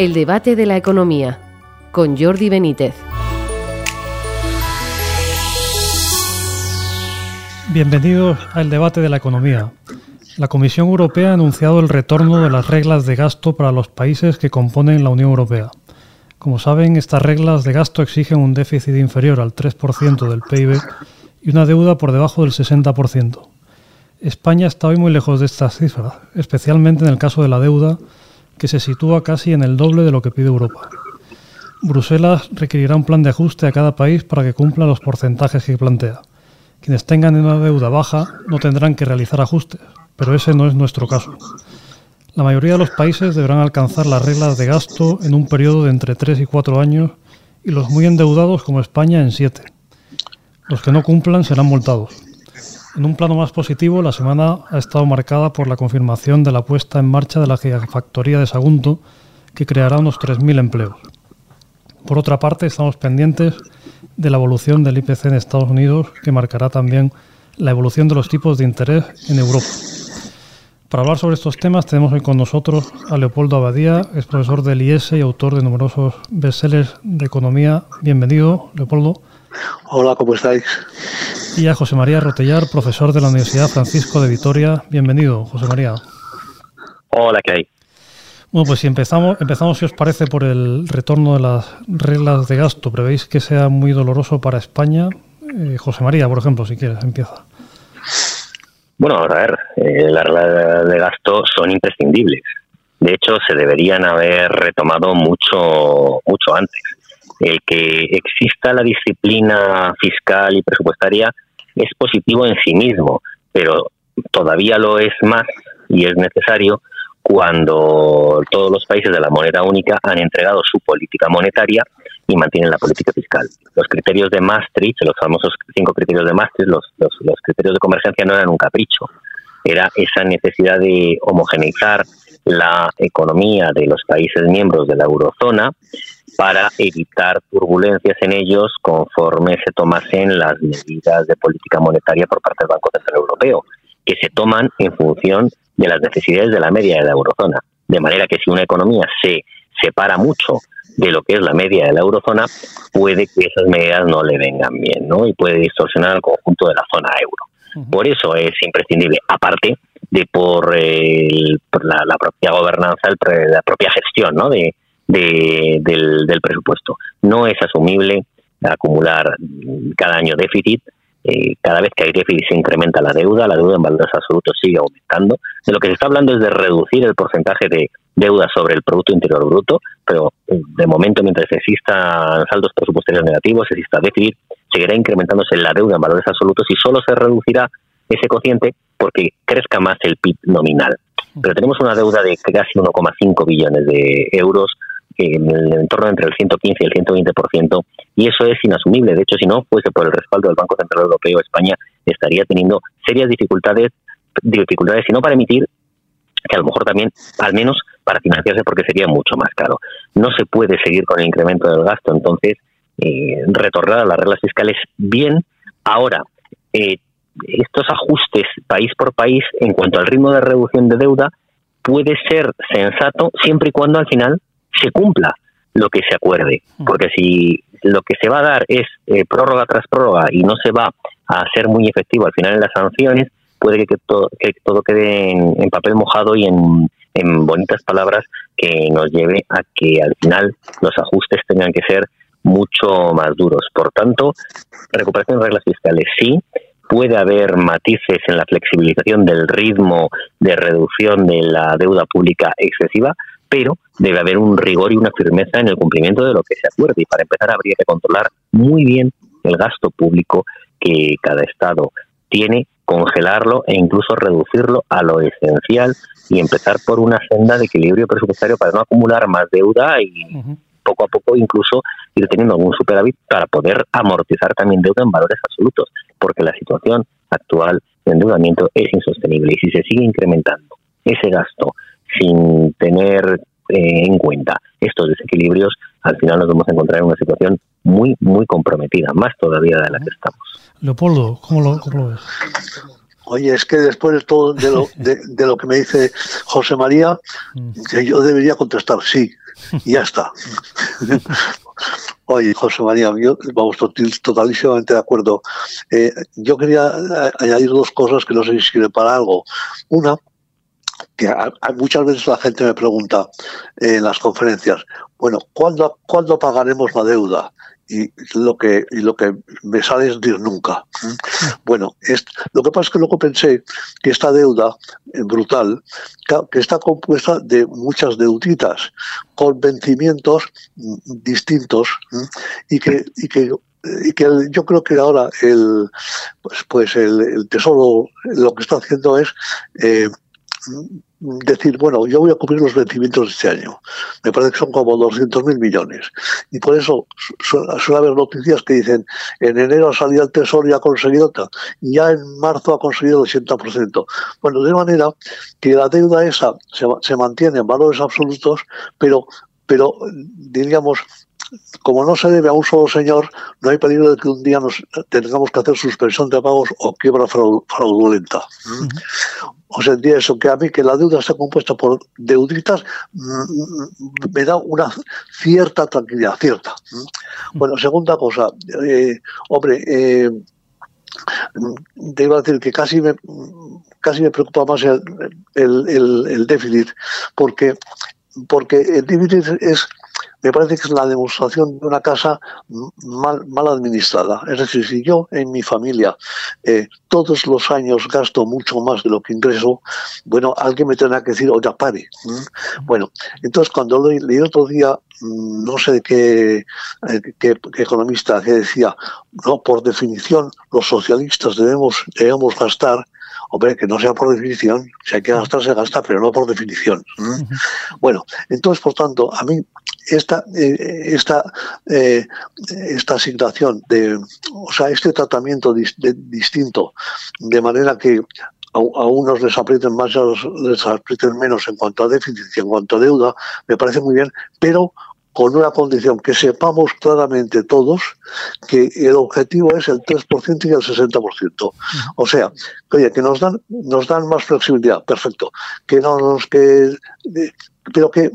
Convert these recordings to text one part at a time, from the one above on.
El debate de la economía con Jordi Benítez. Bienvenidos al debate de la economía. La Comisión Europea ha anunciado el retorno de las reglas de gasto para los países que componen la Unión Europea. Como saben, estas reglas de gasto exigen un déficit inferior al 3% del PIB y una deuda por debajo del 60%. España está hoy muy lejos de estas cifras, especialmente en el caso de la deuda, que se sitúa casi en el doble de lo que pide Europa. Bruselas requerirá un plan de ajuste a cada país para que cumpla los porcentajes que plantea. Quienes tengan una deuda baja no tendrán que realizar ajustes, pero ese no es nuestro caso. La mayoría de los países deberán alcanzar las reglas de gasto en un periodo de entre 3 y 4 años y los muy endeudados como España en 7. Los que no cumplan serán multados. En un plano más positivo, la semana ha estado marcada por la confirmación de la puesta en marcha de la gigafactoría de Sagunto, que creará unos 3.000 empleos. Por otra parte, estamos pendientes de la evolución del IPC en Estados Unidos, que marcará también la evolución de los tipos de interés en Europa. Para hablar sobre estos temas tenemos hoy con nosotros a Leopoldo Abadía, es profesor del IES y autor de numerosos bestsellers de economía. Bienvenido, Leopoldo. Hola, ¿cómo estáis? Y a José María Rotellar, profesor de la Universidad Francisco de Vitoria. Bienvenido, José María. Hola, ¿qué hay? Bueno, pues si empezamos, empezamos, si os parece, por el retorno de las reglas de gasto. ¿Prevéis que sea muy doloroso para España? Eh, José María, por ejemplo, si quieres, empieza. Bueno, a ver, eh, las reglas de gasto son imprescindibles. De hecho, se deberían haber retomado mucho, mucho antes el que exista la disciplina fiscal y presupuestaria es positivo en sí mismo, pero todavía lo es más y es necesario cuando todos los países de la moneda única han entregado su política monetaria y mantienen la política fiscal. Los criterios de Maastricht, los famosos cinco criterios de Maastricht, los, los, los criterios de convergencia no eran un capricho, era esa necesidad de homogeneizar la economía de los países miembros de la eurozona para evitar turbulencias en ellos conforme se tomasen las medidas de política monetaria por parte del Banco Central Europeo, que se toman en función de las necesidades de la media de la eurozona. De manera que si una economía se separa mucho de lo que es la media de la eurozona, puede que esas medidas no le vengan bien, ¿no? Y puede distorsionar al conjunto de la zona euro. Por eso es imprescindible, aparte de por, la, propia gobernanza, la propia gestión, ¿no? De, del, presupuesto. No es asumible acumular cada año déficit. Eh, cada vez que hay déficit se incrementa la deuda, la deuda en valores absolutos sigue aumentando. De lo que se está hablando es de reducir el porcentaje de deuda sobre el Producto Interior Bruto, pero eh, de momento, mientras existan saldos presupuestarios negativos, exista déficit, seguirá incrementándose la deuda en valores absolutos y solo se reducirá ese cociente porque crezca más el PIB nominal. Pero tenemos una deuda de casi 1,5 billones de euros en el entorno entre el 115 y el 120%, y eso es inasumible. De hecho, si no fuese por el respaldo del Banco Central Europeo, España estaría teniendo serias dificultades, dificultades, si no para emitir, que a lo mejor también, al menos para financiarse, porque sería mucho más caro. No se puede seguir con el incremento del gasto, entonces, eh, retornar a las reglas fiscales bien. Ahora, eh, estos ajustes país por país en cuanto al ritmo de reducción de deuda puede ser sensato siempre y cuando al final se cumpla lo que se acuerde. Mm. Porque si lo que se va a dar es eh, prórroga tras prórroga y no se va a ser muy efectivo al final en las sanciones, puede que, todo, que todo quede en, papel mojado y en, en bonitas palabras que nos lleve a que al final los ajustes tengan que ser mucho más duros. Por tanto, recuperación de reglas fiscales sí, puede haber matices en la flexibilización del ritmo de reducción de la deuda pública excesiva, pero debe haber un rigor y una firmeza en el cumplimiento de lo que se acuerde. Y para empezar habría que controlar muy bien el gasto público que cada Estado tiene, congelarlo e incluso reducirlo a lo esencial y empezar por una senda de equilibrio presupuestario para no acumular más deuda y poco a poco incluso ir teniendo algún superávit para poder amortizar también deuda en valores absolutos, porque la situación actual de endeudamiento es insostenible y si se sigue incrementando ese gasto sin tener eh, en cuenta estos desequilibrios, al final nos vamos a encontrar en una situación muy, muy comprometida, más todavía de la que estamos. Leopoldo, ¿cómo lo, ves? Oye, es que después de todo de lo, de, lo que me dice José María, que yo debería contestar sí, y ya está. Oye, José María, yo, vamos totalísimamente de acuerdo. Eh, yo quería añadir dos cosas que no sé si sirven para algo. Una, que muchas veces la gente me pregunta en las conferencias, bueno, ¿cuándo, ¿cuándo pagaremos la deuda? Y lo que y lo que me sale es decir nunca. Bueno, es, lo que pasa es que luego pensé que esta deuda eh, brutal, que está compuesta de muchas deuditas con vencimientos mm, distintos y que, y que y que yo creo que ahora el pues, pues el, tesoro lo que está haciendo es eh, decir, bueno, yo voy a cubrir los vencimientos de este año. Me parece que son como 200.000 millones. Y por eso suele, haber noticias que dicen, en enero ha salido el Tesoro y ha conseguido, y ya en marzo ha conseguido el 80%. Bueno, de manera que la deuda esa se, se mantiene en valores absolutos, pero, pero diríamos, como no se debe a un solo señor, no hay peligro de que un día nos tengamos que hacer suspensión de pagos o quiebra fraudulenta. O sea, eso, que a mí que la deuda está compuesta por deuditas mm, me da una cierta tranquilidad, cierta. Bueno, segunda cosa, eh, hombre, eh, te iba a decir que casi me, casi me preocupa más el, el, el déficit, porque, porque el déficit es me parece que es la demostración de una casa mal, mal administrada. Es decir, si yo en mi familia eh, todos los años gasto mucho más de lo que ingreso, bueno, alguien me tendrá que decir, oye, pare. Bueno, entonces cuando leí, otro día, mm, no sé de qué, eh, qué, economista que decía, no, por definición, los socialistas debemos, debemos gastar Hombre, que no sea por definición, si hay que gastar, se gasta, pero no por definición. Bueno, entonces, por tanto, a mí esta, eh, esta, eh, esta asignación de, o sea, este tratamiento distinto, de manera que a, unos les aprieten más y a otros les aprieten menos en cuanto a déficit y en cuanto a deuda, me parece muy bien, pero con una condición, que sepamos claramente todos que el objetivo es el 3% y el 60%. O sea, oye, que nos dan, nos dan más flexibilidad, perfecto. Que no nos que pero que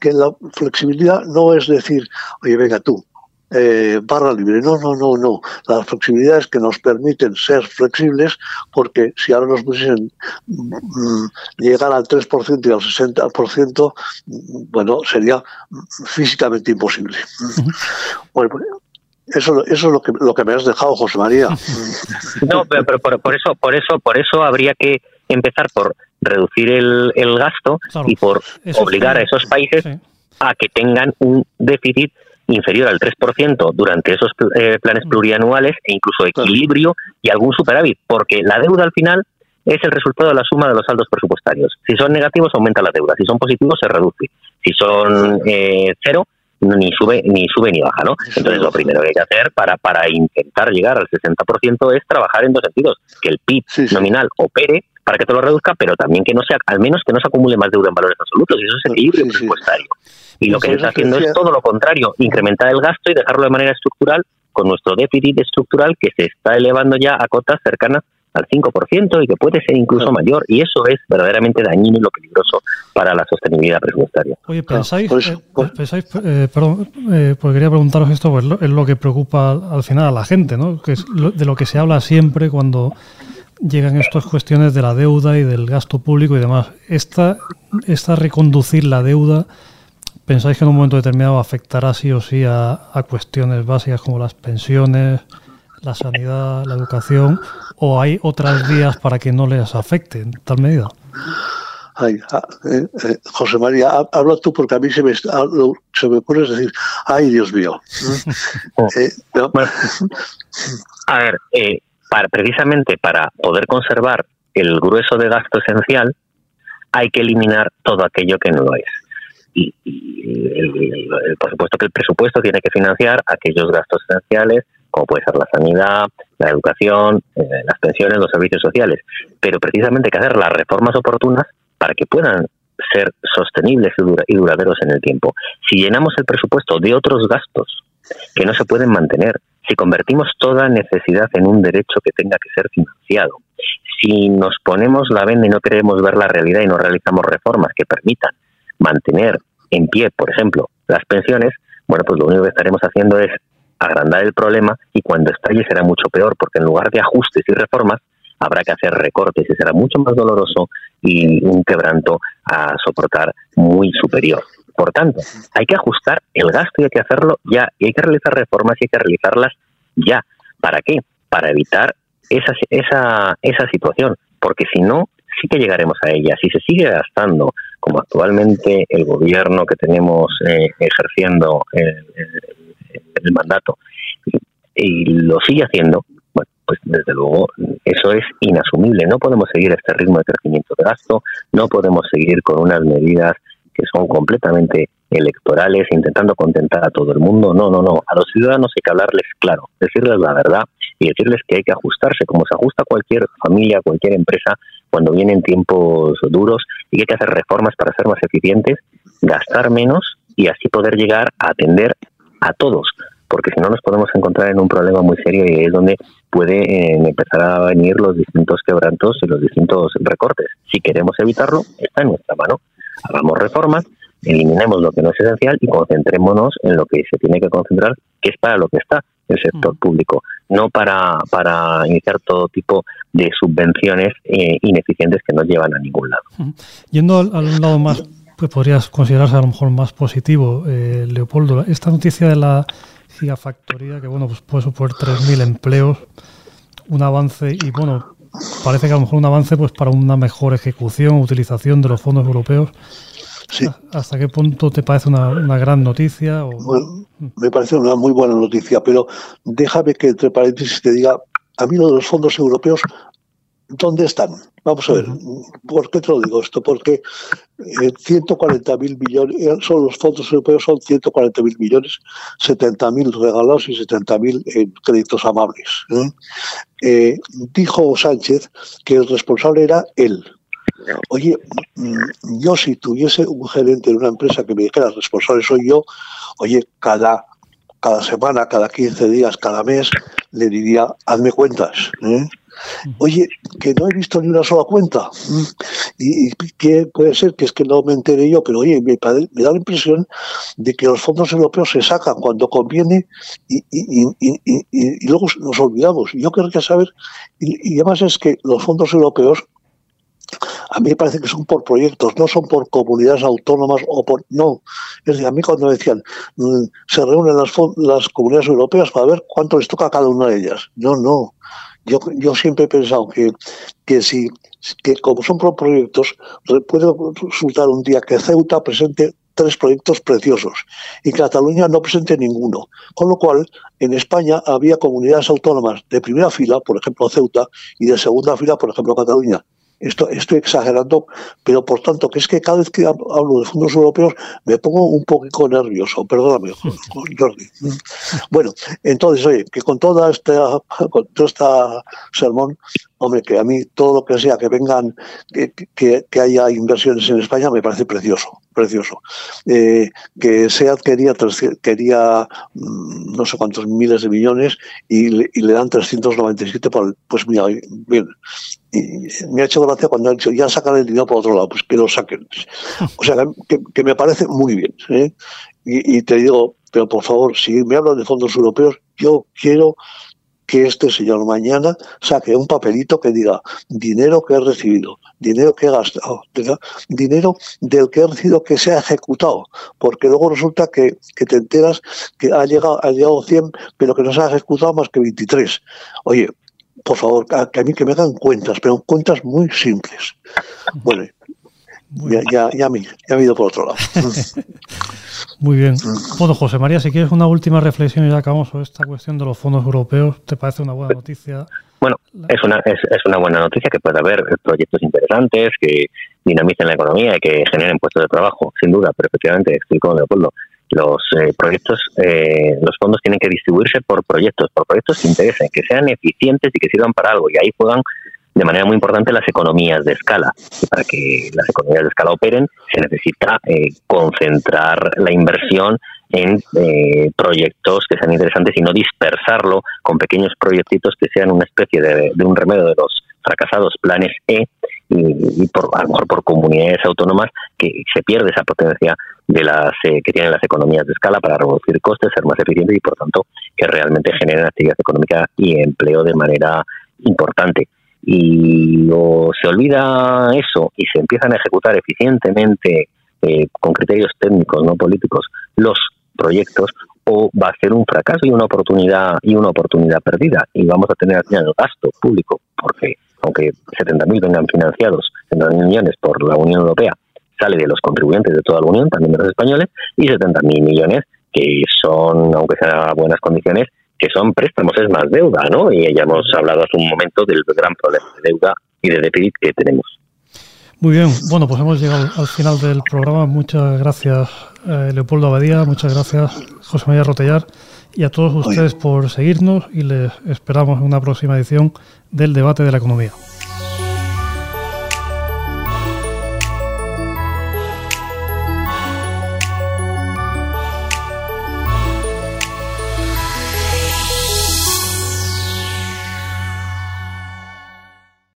que, la flexibilidad no es decir, oye, venga tú, eh, barra libre. No, no, no, no. Las flexibilidades que nos permiten ser flexibles, porque si ahora nos pusiesen mm, llegar al 3% y al 60%, bueno, sería físicamente imposible. Bueno, pues, eso, eso es lo que, lo que me has dejado, José María. No, pero, por, eso, por eso, por eso habría que empezar por reducir el, el gasto y por obligar a esos países a que tengan un déficit inferior al 3% durante esos eh, planes mm. plurianuales e incluso equilibrio y algún superávit, porque la deuda al final es el resultado de la suma de los saldos presupuestarios. Si son negativos, aumenta la deuda. Si son positivos, se reduce. Si son eh, cero, ni sube ni sube ni baja, ¿no? Entonces lo primero que hay que hacer para, para intentar llegar al 60% es trabajar en dos sentidos, que el PIB nominal opere para que te lo reduzca, pero también que no sea, al menos que no se acumule más deuda en valores absolutos, y eso es equilibrio presupuestario. Y lo que se está haciendo es todo lo contrario, incrementar el gasto y dejarlo de manera estructural con nuestro déficit estructural que se está elevando ya a cotas cercanas al 5% y que puede ser incluso mayor, y eso es verdaderamente dañino y lo peligroso para la sostenibilidad presupuestaria. Oye, pensáis, eh, pensáis eh, perdón, eh, porque quería preguntaros esto, pues es lo que preocupa al final a la gente, ¿no? Que es de lo que se habla siempre cuando llegan estas cuestiones de la deuda y del gasto público y demás. Esta, esta reconducir la deuda, ¿pensáis que en un momento determinado afectará sí o sí a, cuestiones básicas como las pensiones, la sanidad, la educación, o hay otras vías para que no les afecte en tal medida? Ay, ah, eh, eh, José María, habla tú porque a mí se me, se me ocurre decir, ay Dios mío. Oh. Eh, a ver, eh, para, precisamente para poder conservar el grueso de gasto esencial, hay que eliminar todo aquello que no lo es. Y, por supuesto que el presupuesto tiene que financiar aquellos gastos esenciales, como puede ser la sanidad, la educación, eh, las pensiones, los servicios sociales. Pero precisamente hay que hacer las reformas oportunas para que puedan ser sostenibles y duraderos en el tiempo. Si llenamos el presupuesto de otros gastos que no se pueden mantener, si convertimos toda necesidad en un derecho que tenga que ser financiado, si nos ponemos la venda y no queremos ver la realidad y no realizamos reformas que permitan mantener en pie, por ejemplo, las pensiones, bueno, pues lo único que estaremos haciendo es agrandar el problema y cuando estalle será mucho peor, porque en lugar de ajustes y reformas, habrá que hacer recortes y será mucho más doloroso y un quebranto a soportar muy superior. Por tanto, hay que ajustar el gasto y hay que hacerlo ya, y hay que realizar reformas y hay que realizarlas ya. ¿Para qué? Para evitar esa, esa, esa situación, porque si no, sí que llegaremos a ella. Si se sigue gastando, como actualmente el gobierno que tenemos eh, ejerciendo el, el, mandato y, lo sigue haciendo, bueno, pues desde luego eso es inasumible. No podemos seguir este ritmo de crecimiento de gasto, no podemos seguir con unas medidas que son completamente electorales, intentando contentar a todo el mundo. No, no, no. A los ciudadanos hay que hablarles claro, decirles la verdad y decirles que hay que ajustarse, como se ajusta cualquier familia, cualquier empresa, cuando vienen tiempos duros y que hay que hacer reformas para ser más eficientes, gastar menos y así poder llegar a atender a todos, porque si no nos podemos encontrar en un problema muy serio y es donde pueden empezar a venir los distintos quebrantos y los distintos recortes. Si queremos evitarlo, está en nuestra mano. Hagamos reformas, eliminemos lo que no es esencial y concentrémonos en lo que se tiene que concentrar, que es para lo que está el sector mm. público, no para, para iniciar todo tipo de subvenciones eh, ineficientes que no llevan a ningún lado. Yendo al, al lado más, pues podrías considerarse a lo mejor más positivo, eh, Leopoldo, esta noticia de la gigafactoría, que bueno, pues puede suponer 3.000 empleos, un avance y bueno, parece que a lo mejor un avance pues para una mejor ejecución, utilización de los fondos europeos. ¿Hasta qué punto te parece una, gran noticia? Bueno, me parece una muy buena noticia, pero déjame que entre paréntesis te diga, a mí lo de los fondos europeos, ¿dónde están? Vamos a ver, ¿por qué te lo digo esto? Porque 140 eh, mil millones, eh, son los fondos europeos son 140 mil millones, 70 mil regalados y 70 mil en créditos amables. ¿eh? Dijo Sánchez que el responsable era él, Oye, mm, yo si tuviese un gerente de una empresa que me dijera responsable soy yo, oye, cada, cada semana, cada 15 días, cada mes, le diría, hazme cuentas. ¿eh? Oye, que no he visto ni una sola cuenta. Mm, y, que puede ser que es que no me entere yo, pero oye, me, da la impresión de que los fondos europeos se sacan cuando conviene y, y luego nos olvidamos. Yo querría saber, y, además es que los fondos europeos a mí me parece que son por proyectos, no son por comunidades autónomas o por... No, es decir, a mí cuando me decían, mm, se reúnen las, las comunidades europeas para ver cuánto les toca a cada una de ellas. No, no. Yo, yo siempre he pensado que, que si que como son por proyectos, puede resultar un día que Ceuta presente tres proyectos preciosos y Cataluña no presente ninguno. Con lo cual, en España había comunidades autónomas de primera fila, por ejemplo Ceuta, y de segunda fila, por ejemplo Cataluña. Esto, estoy exagerando, pero por tanto, que es que cada vez que hablo de fondos europeos me pongo un poquito nervioso, perdóname, Jordi. Bueno, entonces, oye, que con toda esta, con toda esta sermón, hombre, que a mí todo lo que sea que vengan, que, que, haya inversiones en España me parece precioso, precioso. Eh, que SEAT quería, quería mm, no sé cuántos miles de millones y le, y le dan 397, pues mira, bien. Y me ha hecho gracia cuando han dicho, ya sacan el dinero por otro lado, pues que lo saquen. O sea, que, me parece muy bien. ¿eh? Y, y te digo, pero por favor, si me hablan de fondos europeos, yo quiero que este señor mañana saque un papelito que diga dinero que he recibido, dinero que he gastado, dinero del que he recibido que se ha ejecutado, porque luego resulta que, te enteras que ha llegado, ha llegado 100, pero que no se ha ejecutado más que 23. Oye, por favor, que a mí que me hagan cuentas, pero cuentas muy simples. Bueno, ya, ya, ya, me, ya he ido por otro lado. Muy bien. Bueno, José María, si quieres una última reflexión y ya acabamos con esta cuestión de los fondos europeos, ¿te parece una buena noticia? Bueno, es una, es, es una buena noticia que pueda haber proyectos interesantes que dinamicen la economía y que generen puestos de trabajo, sin duda, pero efectivamente estoy con Leopoldo. Los eh, proyectos, eh, los fondos tienen que distribuirse por proyectos, por proyectos que interesen, que sean eficientes y que sirvan para algo y ahí puedan de manera muy importante las economías de escala. Y para que las economías de escala operen, se necesita eh, concentrar la inversión en eh, proyectos que sean interesantes y no dispersarlo con pequeños proyectitos que sean una especie de, un remedio de los fracasados planes E y, por, a lo mejor por comunidades autónomas que se pierde esa potencia de las eh, que tienen las economías de escala para reducir costes, ser más eficientes y por tanto que realmente generen actividad económica y empleo de manera importante. Y o se olvida eso y se empiezan a ejecutar eficientemente eh, con criterios técnicos, no políticos, los proyectos, o va a ser un fracaso y una oportunidad y una oportunidad perdida. Y vamos a tener al final gasto público porque aunque 70.000 vengan financiados 70.000 millones por la Unión Europea sale de los contribuyentes de toda la Unión también de los españoles y 70.000 millones que son aunque sean buenas condiciones que son préstamos es más deuda no y ya hemos hablado hace un momento del gran problema de deuda y de déficit que tenemos muy bien, bueno, pues hemos llegado al final del programa. Muchas gracias, eh, Leopoldo Abadía, muchas gracias, José María Rotellar, y a todos ustedes por seguirnos y les esperamos en una próxima edición del debate de la economía.